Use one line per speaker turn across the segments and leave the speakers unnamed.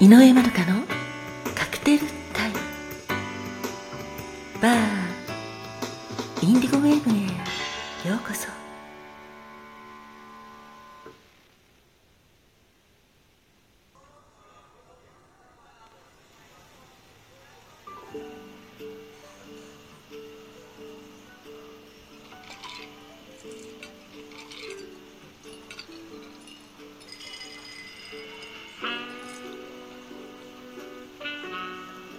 井上まどかの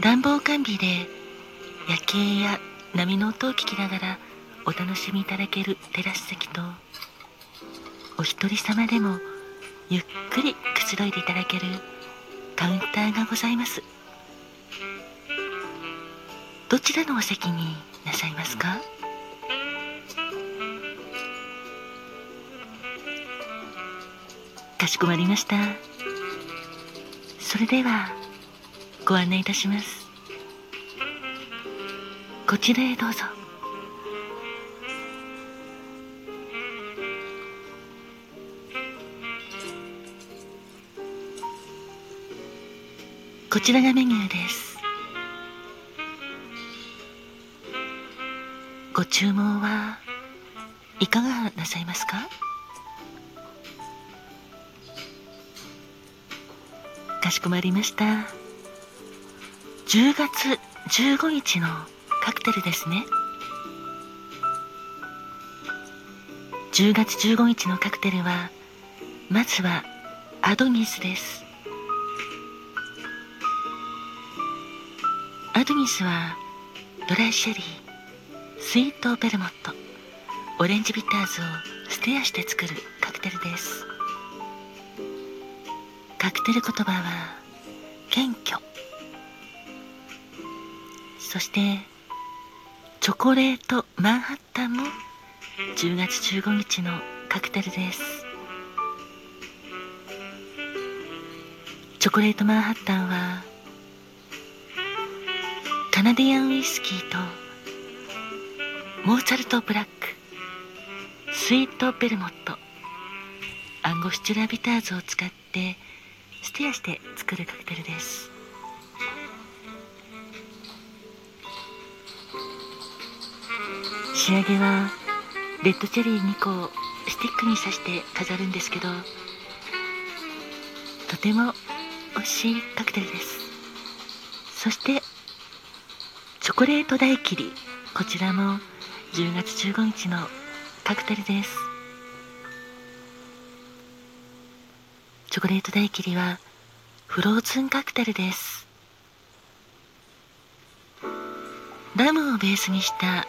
暖房完備で夜景や波の音を聞きながらお楽しみいただけるテラス席とお一人様でもゆっくりくつろいでいただけるカウンターがございます。どちらのお席になさいますか？かしこまりました。それではご案内いたします。こちらへどうぞ。こちらがメニューです。ご注文はいかがなさいますか？かしこまりました。10月15日のカクテルですね。10月15日のカクテルはまずはアドニスです。アドニスはドライシェリースイートベルモットオレンジビターズをステアして作るカクテルです。カクテル言葉は謙虚。そしてチョコレートマンハッタンも10月15日のカクテルです。チョコレートマンハッタンはカナディアンウイスキーとモーツァルトブラックスイートベルモットアンゴスチュラビターズを使ってステアして作るカクテルです。仕上げはレッドチェリー2個をスティックに刺して飾るんですけどとても美味しいカクテルです。そしてチョコレート大切り。こちらも10月15日のカクテルです。チョコレート大切りはフローズンカクテルです。ラムをベースにした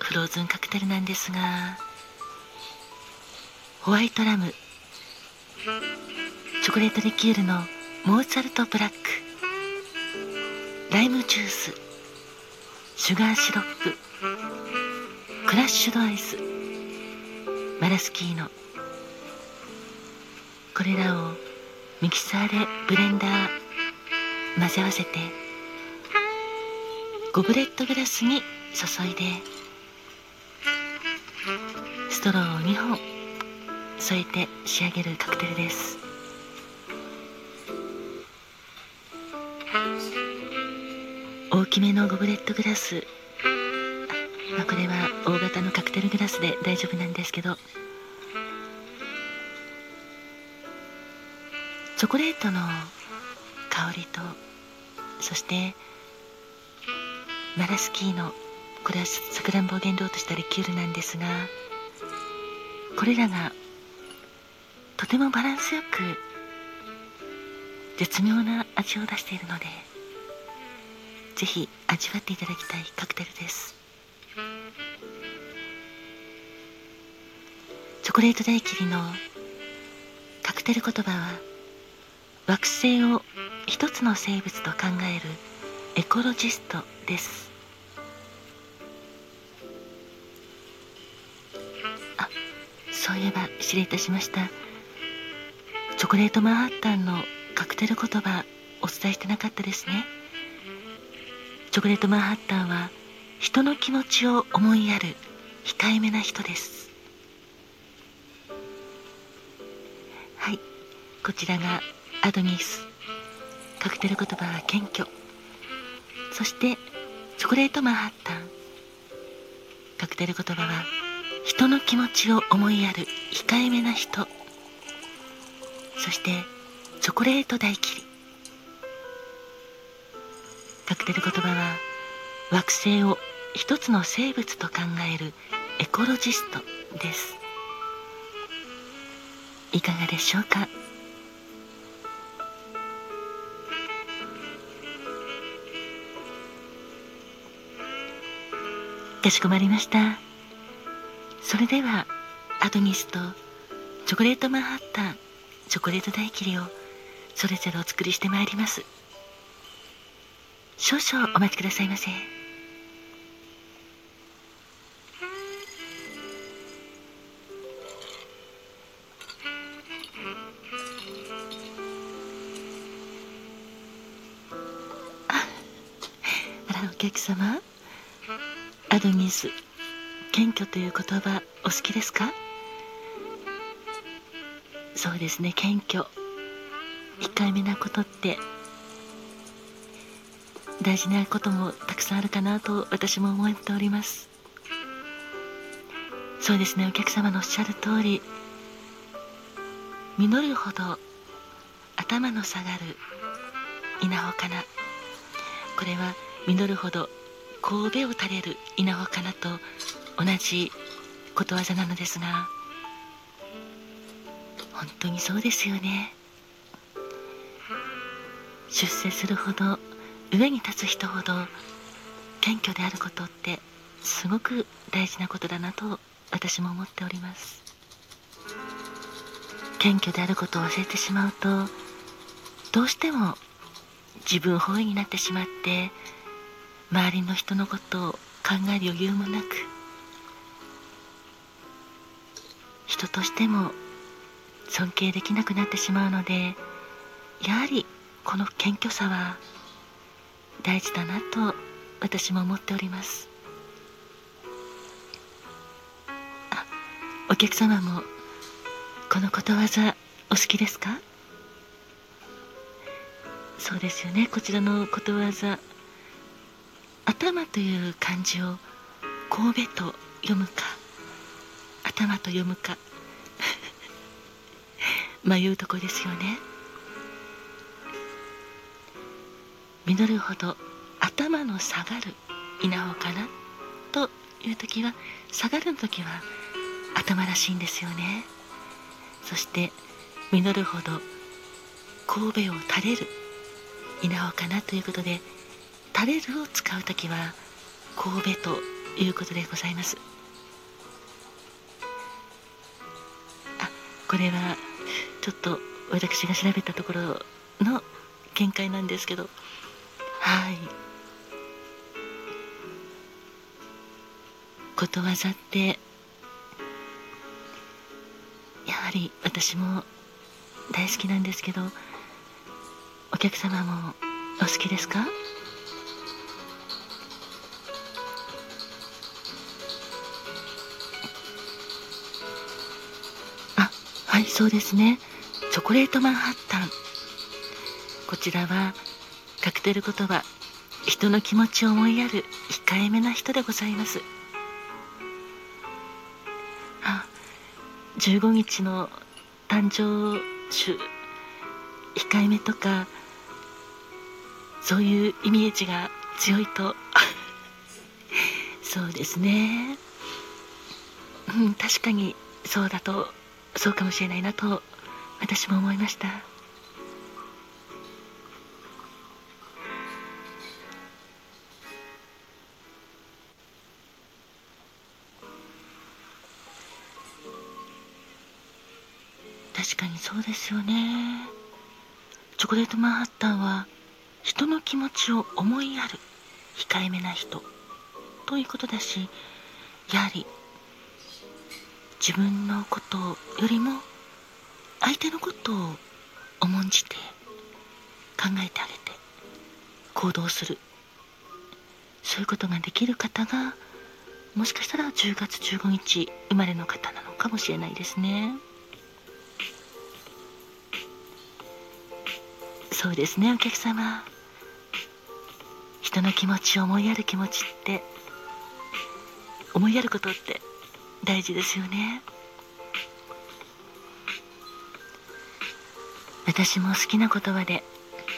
フローズンカクテルなんですがホワイトラムチョコレートリキュールのモーツァルトブラックライムジュースシュガーシロップクラッシュドアイスマラスキーノ。これらをミキサーでブレンダー混ぜ合わせてゴブレットグラスに注いでストローを2本。添えて仕上げるカクテルです。大きめのゴブレットグラス。まあ、これは大型のカクテルグラスで大丈夫なんですけど。チョコレートの香りとそしてマラスキーのこれはさくらんぼを原料としたリキュールなんですがこれらがとてもバランスよく絶妙な味を出しているのでぜひ味わっていただきたいカクテルです。チョコレート大切りのカクテル言葉は惑星を一つの生物と考えるエコロジストです。あそういえば失礼いたしました。チョコレートマンハッタンのカクテル言葉お伝えしてなかったですね。チョコレートマンハッタンは人の気持ちを思いやる控えめな人です。はいこちらがアドニス。カクテル言葉は謙虚。そしてチョコレートマンハッタン。カクテル言葉は人の気持ちを思いやる控えめな人。そしてチョコレート大切り。カクテル言葉は惑星を一つの生物と考えるエコロジストです。いかがでしょうか？かしこまりました。それではアドニスとチョコレートマンハッタンチョコレート大切りをそれぞれお作りしてまいります。少々お待ちくださいませ。あらお客様。アドニス謙虚という言葉お好きですか？そうですね謙虚。控えめなことって大事なこともたくさんあるかなと私も思っております。そうですねお客様のおっしゃる通り実るほど頭の下がる稲穂かな。これは実るほど神戸を垂れる稲穂かなと同じことわざなのですが本当にそうですよね。出世するほど上に立つ人ほど謙虚であることってすごく大事なことだなと私も思っております。謙虚であることを忘れてしまうとどうしても自分本位になってしまって周りの人のことを考える余裕もなく人としても尊敬できなくなってしまうのでやはりこの謙虚さは大事だなと私も思っております。あお客様もこのことわざお好きですか？そうですよね。こちらのことわざ頭という漢字を神戸と読むか頭と読むか。迷うとこですよね。実るほど頭の下がる稲穂かなという時は下がる時は頭らしいんですよね。そして実るほど神戸を垂れる稲穂かなということで垂れるを使う時は神戸ということでございます。あこれはちょっと私が調べたところの見解なんですけど。はい。ことわざってやはり私も大好きなんですけどお客様もお好きですか？そうですね。チョコレートマンハッタン。こちらはカクテル言葉人の気持ちを思いやる控えめな人でございます。あ15日の誕生種控えめとかそういうイメージが強いと。そうですね。うん確かにそうだとそうかもしれないなと私も思いました。確かにそうですよね。チョコレートマンハッタンは人の気持ちを思いやる控えめな人ということだしやはり自分のことよりも相手のことを重んじて考えてあげて行動する。そういうことができる方がもしかしたら10月15日生まれの方なのかもしれないですね。そうですねお客様。人の気持ちを思いやる気持ちって思いやることって大事ですよね。私も好きな言葉で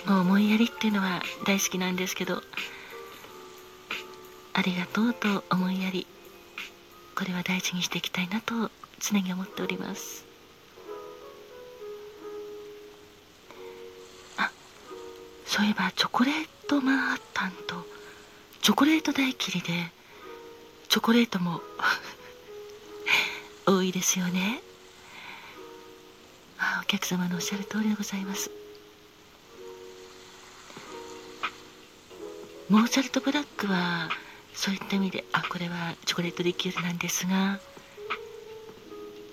思いやりっていうのは大好きなんですけどありがとうと思いやりこれは大事にしていきたいなと常に思っております。あそういえばチョコレートマンハッタンとチョコレート大切りでチョコレートも多いですよね。あお客様のおっしゃる通りでございます。モーツァルトブラックはそういった意味であこれはチョコレートリキュールなんですが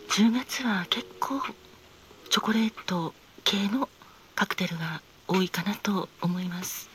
10月は結構チョコレート系のカクテルが多いかなと思います。